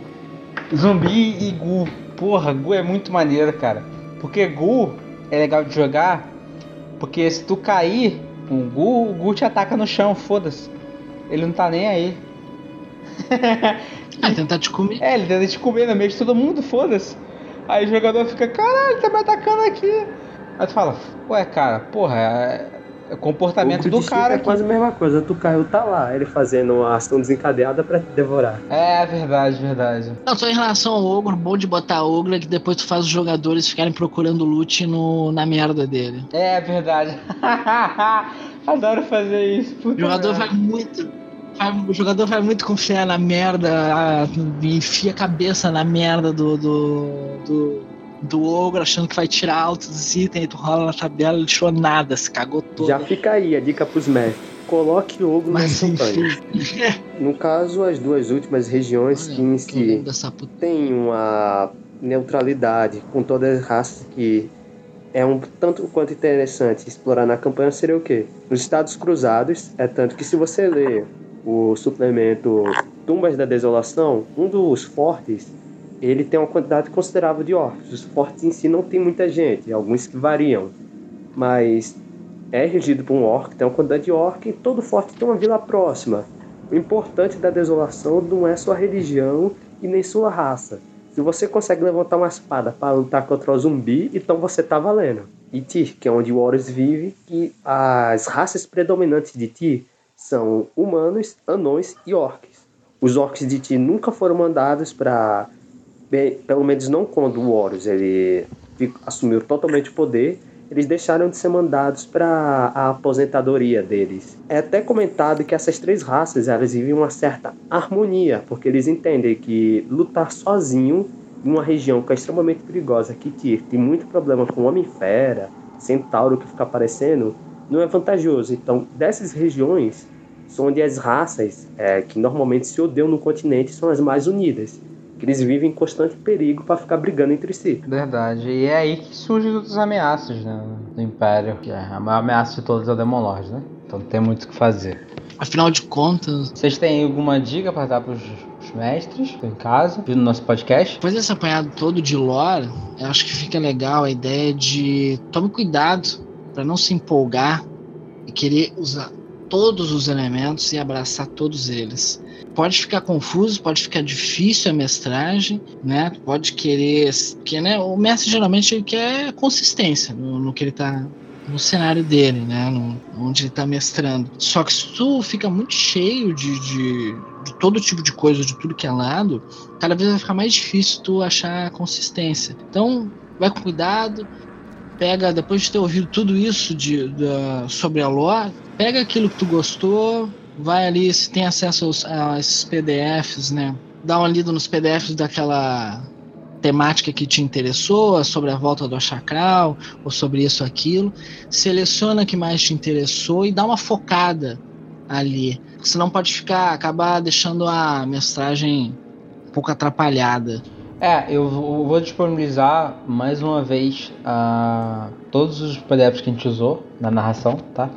Zumbi e Gu. Porra, Gu é muito maneiro, cara. Porque Gu é legal de jogar. Porque se tu cair com o Gu, o Gu te ataca no chão, foda-se. Ele não tá nem aí. Ah, tentar te comer. É, ele tenta te comer no meio de todo mundo, foda-se. Aí o jogador fica, caralho, tá me atacando aqui. Aí tu fala, ué, cara, porra, é, é comportamento O do cara é aqui. quase a mesma coisa. Tu caiu, tá lá, ele fazendo uma ação desencadeada pra te devorar. É verdade, verdade. Não, só em relação ao ogro, bom de botar ogro é que depois tu faz os jogadores ficarem procurando loot no, na merda dele. É verdade. Adoro fazer isso. O jogador merda. vai muito. o jogador vai muito confiar na merda, enfia a cabeça na merda do, do, do, do ogro, achando que vai tirar altos itens, tu rola na tabela, ele tirou nada, se cagou todo. Já fica aí a dica pros mestres. coloque Ogo Mas nas campanhas. enfim. No caso, as duas últimas regiões Olha, que em si têm uma neutralidade com todas as raças que é um tanto quanto interessante explorar na campanha seria o quê? Os Estados Cruzados, é tanto que se você ler o suplemento Tumbas da Desolação, um dos fortes, ele tem uma quantidade considerável de orcs. Os fortes em si não tem muita gente, alguns que variam, mas é regido por um orc, tem uma quantidade de orc e todo forte tem uma vila próxima. O importante da desolação não é sua religião e nem sua raça. Se você consegue levantar uma espada para lutar contra o zumbi, então você tá valendo. E Tyr, que é onde o Horus vive, e as raças predominantes de Tyr são humanos, anões e orcs. Os orcs de Tyr nunca foram mandados para, pelo menos não quando o Horus ele assumiu totalmente o poder, eles deixaram de ser mandados para a aposentadoria deles. É até comentado que essas três raças elas vivem uma certa harmonia, porque eles entendem que lutar sozinho em uma região que é extremamente perigosa, que tem muito problema com Homem-Fera, Centauro que fica aparecendo, não é vantajoso. Então, dessas regiões, são onde as raças é, que normalmente se odeiam no continente são as mais unidas. Que eles vivem em constante perigo para ficar brigando entre si. Verdade. E é aí que surgem outras ameaças né, do Império. Que é a maior ameaça de todas é o Demon Lord, né? Então não tem muito o que fazer. Afinal de contas, Vocês têm alguma dica para dar pros, pros mestres que estão em casa, ouvindo nosso podcast? depois desse apanhado todo de lore, eu acho que fica legal a ideia de tome cuidado para não se empolgar e querer usar todos os elementos e abraçar todos eles. Pode ficar confuso, pode ficar difícil a mestragem, né? Pode querer, que né, o mestre geralmente ele quer consistência no, no que ele tá no cenário dele, né? No, onde ele tá mestrando. Só que se tu fica muito cheio de, de, de todo tipo de coisa, de tudo que é lado, cada vez vai ficar mais difícil tu achar consistência. Então, vai com cuidado, pega, depois de ter ouvido tudo isso de, da- sobre a lore, pega aquilo que tu gostou, vai ali, se tem acesso aos, a esses PDFs, né? Dá uma lida nos PDFs daquela temática que te interessou, sobre a volta do Chacral, ou sobre isso aquilo. Seleciona que mais te interessou e dá uma focada ali. Senão pode ficar, acabar deixando a mestragem um pouco atrapalhada. É, eu vou disponibilizar mais uma vez ah, todos os PDFs que a gente usou na narração, tá?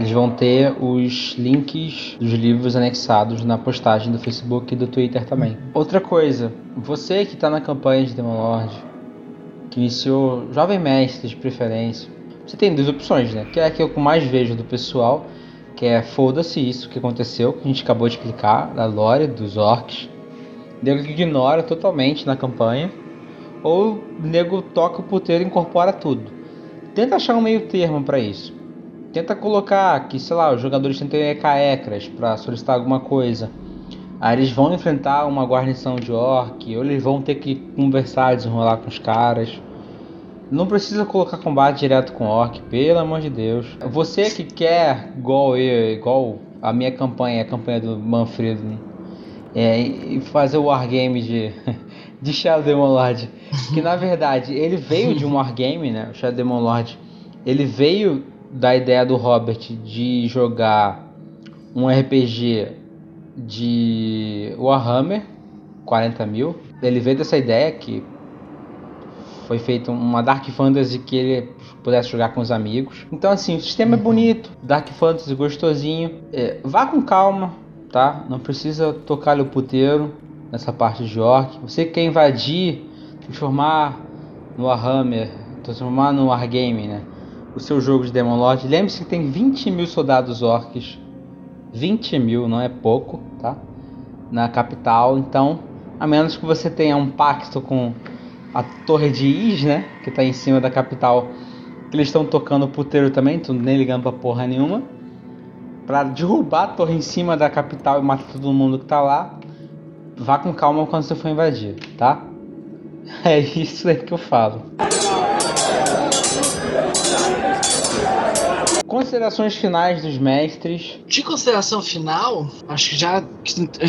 Eles vão ter os links dos livros anexados na postagem do Facebook e do Twitter também. Outra coisa, você que está na campanha de Demon Lord, que iniciou Jovem Mestre de preferência, você tem duas opções, né? Que é a que eu mais vejo do pessoal, que é foda-se isso que aconteceu, que a gente acabou de explicar, da lore dos orcs. Nego ignora totalmente na campanha, ou nego toca o puteiro e incorpora tudo. Tenta achar um meio termo para isso. Tenta colocar que, sei lá, os jogadores tentam EKECRAS para solicitar alguma coisa. Aí eles vão enfrentar uma guarnição de orc, ou eles vão ter que conversar, desenrolar com os caras. Não precisa colocar combate direto com orc, pelo amor de Deus. Você que quer, igual eu, igual a minha campanha, a campanha do Manfredo, é, e fazer o wargame de, de Shadow Demon Lord. Que na verdade ele veio de um wargame, né? O Shadow Lord. Ele veio da ideia do Robert de jogar um RPG de Warhammer 40 mil. Ele veio dessa ideia que foi feita uma Dark Fantasy que ele pudesse jogar com os amigos. Então assim, o sistema é bonito, Dark Fantasy gostosinho. É, vá com calma, tá? Não precisa tocar o puteiro nessa parte de orc. Você quer invadir, transformar no Warhammer, transformar no Wargame, né? O seu jogo de Demon Lord. Lembre-se que tem 20 mil soldados orcs. 20 mil, não é pouco, tá? Na capital. Então, a menos que você tenha um pacto com a torre de Is, né? Que tá em cima da capital. Eles estão tocando puteiro também, tu nem ligando pra porra nenhuma para derrubar a torre em cima da capital e matar todo mundo que tá lá. Vá com calma quando você for invadir, tá? É isso aí que eu falo. Considerações finais dos mestres. De consideração final, acho que já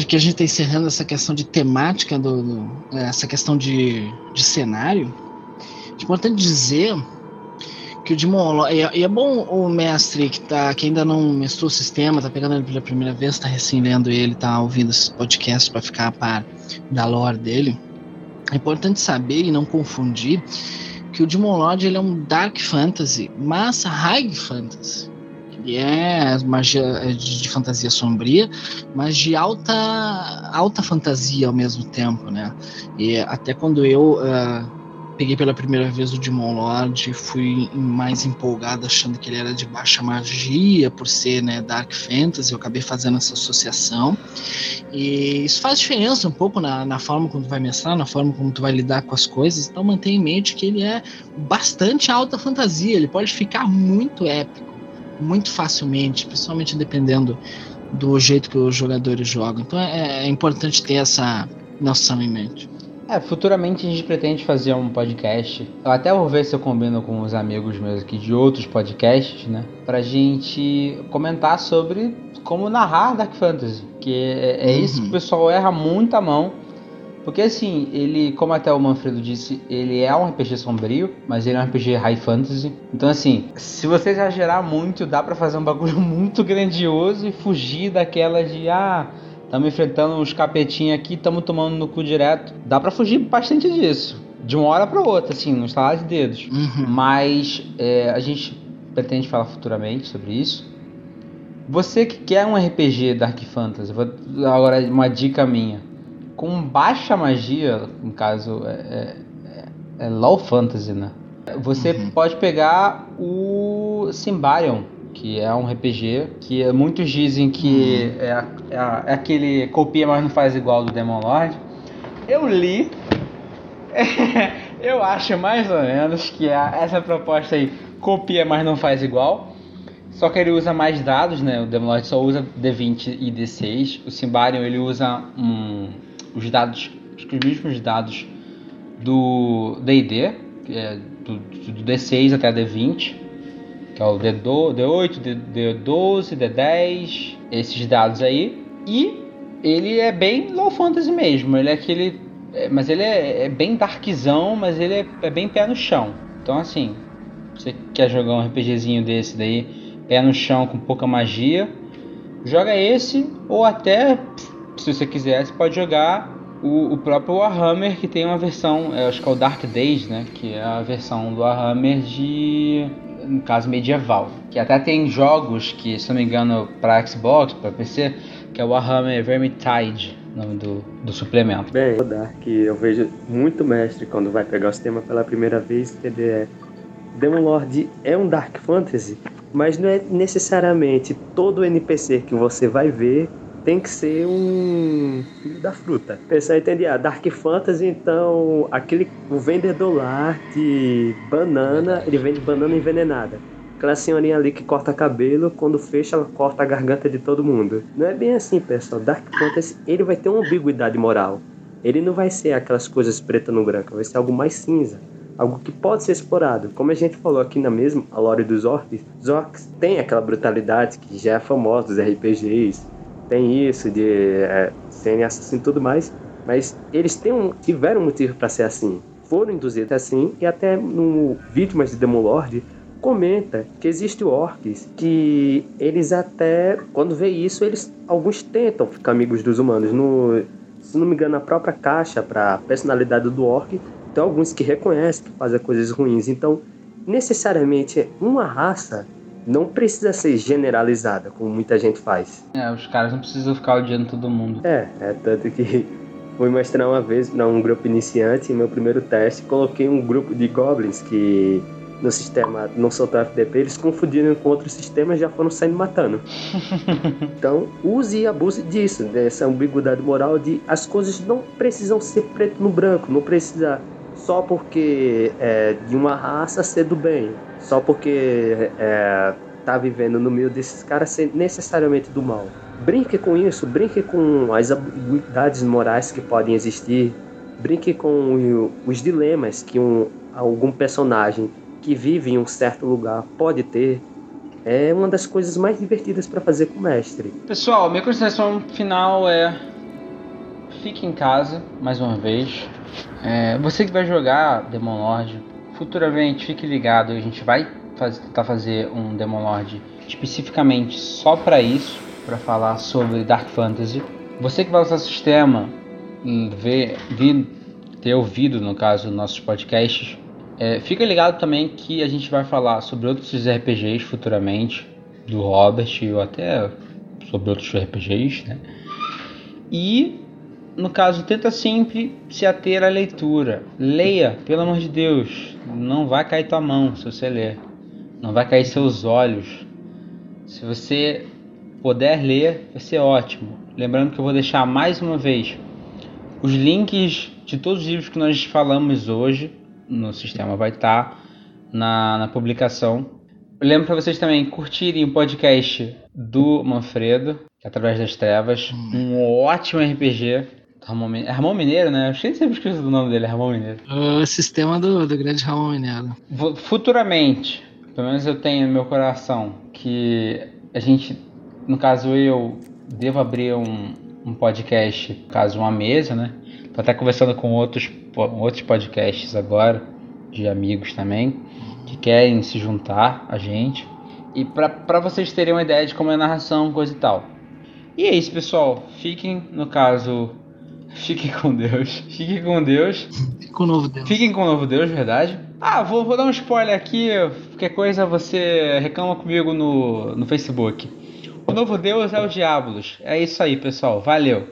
que a gente está encerrando essa questão de temática, do, do- essa questão de, de cenário, é importante dizer que o Demon Lord. E, é bom o mestre que, tá, que ainda não mestrou o sistema, tá pegando ele pela primeira vez, tá recém lendo ele, tá ouvindo esse podcast para ficar a par da lore dele. É importante saber e não confundir que o Demon Lord ele é um Dark Fantasy, mas High Fantasy. Ele é magia é de, de, fantasia sombria, mas de alta alta fantasia ao mesmo tempo, né? E até quando eu uh, peguei pela primeira vez o Demon Lord, fui mais empolgado achando que ele era de baixa magia por ser, né, Dark Fantasy, eu acabei fazendo essa associação. E isso faz diferença um pouco na, na forma como tu vai mestrar, na forma como tu vai lidar com as coisas. Então mantenha em mente que ele é bastante alta fantasia, ele pode ficar muito épico muito facilmente, principalmente dependendo do jeito que os jogadores jogam. Então é, é importante ter essa noção em mente. É, futuramente a gente pretende fazer um podcast. Eu até vou ver se eu combino com os amigos meus aqui de outros podcasts, né? Pra gente comentar sobre como narrar Dark Fantasy. Que é, é uhum. isso que o pessoal erra muito a mão. Porque assim, ele, como até o Manfredo disse, ele é um RPG sombrio, mas ele é um RPG high fantasy. Então assim, se você exagerar muito, dá para fazer um bagulho muito grandioso e fugir daquela de ah, estamos enfrentando uns capetinhos aqui, estamos tomando no cu direto. Dá para fugir bastante disso. De uma hora para outra, assim, no estalar de dedos. Uhum. Mas é, a gente pretende falar futuramente sobre isso. Você que quer um RPG Dark Fantasy, vou agora uma dica minha com baixa magia, no caso é, é, é, Low Fantasy, né? Você uhum. pode pegar o Symbarium, que é um RPG que muitos dizem que uhum. é, é, é, aquele copia, mas não faz igual do Demon Lord. Eu li, eu acho mais ou menos que essa proposta aí copia, mas não faz igual. Só que ele usa mais dados, né? O Demon Lord só usa D20 e D6. O Symbarium ele usa um os dados, os mesmos dados do D&D, é do, do, D6 até D20, que é o D8, D12, D10, esses dados aí. E ele é bem low fantasy mesmo, ele é aquele... É, mas ele é, é, bem darkzão, mas ele é, é bem pé no chão. Então assim, você quer jogar um RPGzinho desse daí, pé no chão com pouca magia, joga esse, ou até se você quiser, você pode jogar o, o próprio Warhammer, que tem uma versão, acho que é o Dark Days, né? Que é a versão do Warhammer de, no caso, medieval. Que até tem jogos que, se não me engano, para Xbox, para PC, que é o Warhammer Vermintide, nome do, do suplemento. Bem, o Dark, eu vejo muito mestre quando vai pegar o sistema pela primeira vez, que é Demon Lord é um Dark Fantasy, mas não é necessariamente todo NPC que você vai ver tem que ser um filho da fruta. Pensar entender, ah, Dark Fantasy, então, aquele o vendedor lá de banana, ele vende banana envenenada. Aquela senhorinha ali que corta cabelo, quando fecha, ela corta a garganta de todo mundo. Não é bem assim, pessoal. Dark Fantasy, ele vai ter uma ambiguidade moral. Ele não vai ser aquelas coisas preto no branco, vai ser algo mais cinza algo que pode ser explorado. Como a gente falou aqui na mesma, a lore dos orcs, os orcs têm aquela brutalidade que já é famosa dos RPGs, tem isso de é, serem assassinos e tudo mais, mas eles têm um, tiveram um motivo para ser assim. Foram induzidos assim, e até no Vítimas de Demon Lord comenta que existe orcs que eles até, quando vê isso, eles alguns tentam ficar amigos dos humanos. No, se não me engano, a própria caixa para personalidade do orc, tem alguns que reconhecem que fazem coisas ruins. Então, necessariamente, uma raça não precisa ser generalizada, como muita gente faz. É, os caras não precisam ficar odiando todo mundo. É, é tanto que fui mostrar uma vez para um grupo iniciante, em meu primeiro teste, coloquei um grupo de goblins que no sistema não soltou FDP, eles confundiram com outros sistemas e já foram saindo matando. então, use e abuse disso, dessa ambiguidade moral de as coisas não precisam ser preto no branco, não precisa só porque é de uma raça ser do bem, só porque é, tá vivendo no meio desses caras ser necessariamente do mal. Brinque com isso, brinque com as habilidades morais que podem existir, brinque com os dilemas que um, algum personagem que vive em um certo lugar pode ter. É uma das coisas mais divertidas para fazer com o mestre. Pessoal, minha consideração final é fique em casa mais uma vez é, você que vai jogar Demon Lord, futuramente fique ligado, a gente vai faz, tentar fazer um Demon Lord especificamente só para isso, para falar sobre Dark Fantasy. Você que vai usar o sistema, ver, ter ouvido, no caso, nossos podcasts, é, fica ligado também que a gente vai falar sobre outros RPGs futuramente, do Robert, ou até sobre outros RPGs, né? E, no caso, tenta sempre se ater à leitura. Leia, pelo amor de Deus. Não vai cair tua mão se você ler. Não vai cair seus olhos. Se você puder ler, vai ser ótimo. Lembrando que eu vou deixar mais uma vez os links de todos os livros que nós falamos hoje no sistema vai estar tá na, na publicação. Eu lembro para vocês também curtirem o podcast do Manfredo, Através das Trevas, hum. um ótimo RPG. Ramon, é Ramon Mineiro, né? Eu sempre esqueço do nome dele, é Ramon Mineiro. O sistema do, do grande Ramon Mineiro. Futuramente, pelo menos eu tenho no meu coração, que a gente, no caso eu, devo abrir um, um podcast, caso uma mesa, né? Tô até conversando com outros, outros podcasts agora, de amigos também, que querem se juntar a gente. E para vocês terem uma ideia de como é a narração, coisa e tal. E é isso, pessoal. Fiquem, no caso, fiquem com Deus. Fiquem com Deus. Fiquem com o novo Deus. Fiquem com o novo Deus, verdade. Ah, vou, vou dar um spoiler aqui. Qualquer coisa você reclama comigo no, no Facebook. O novo Deus é o Diabolos. É isso aí, pessoal. Valeu.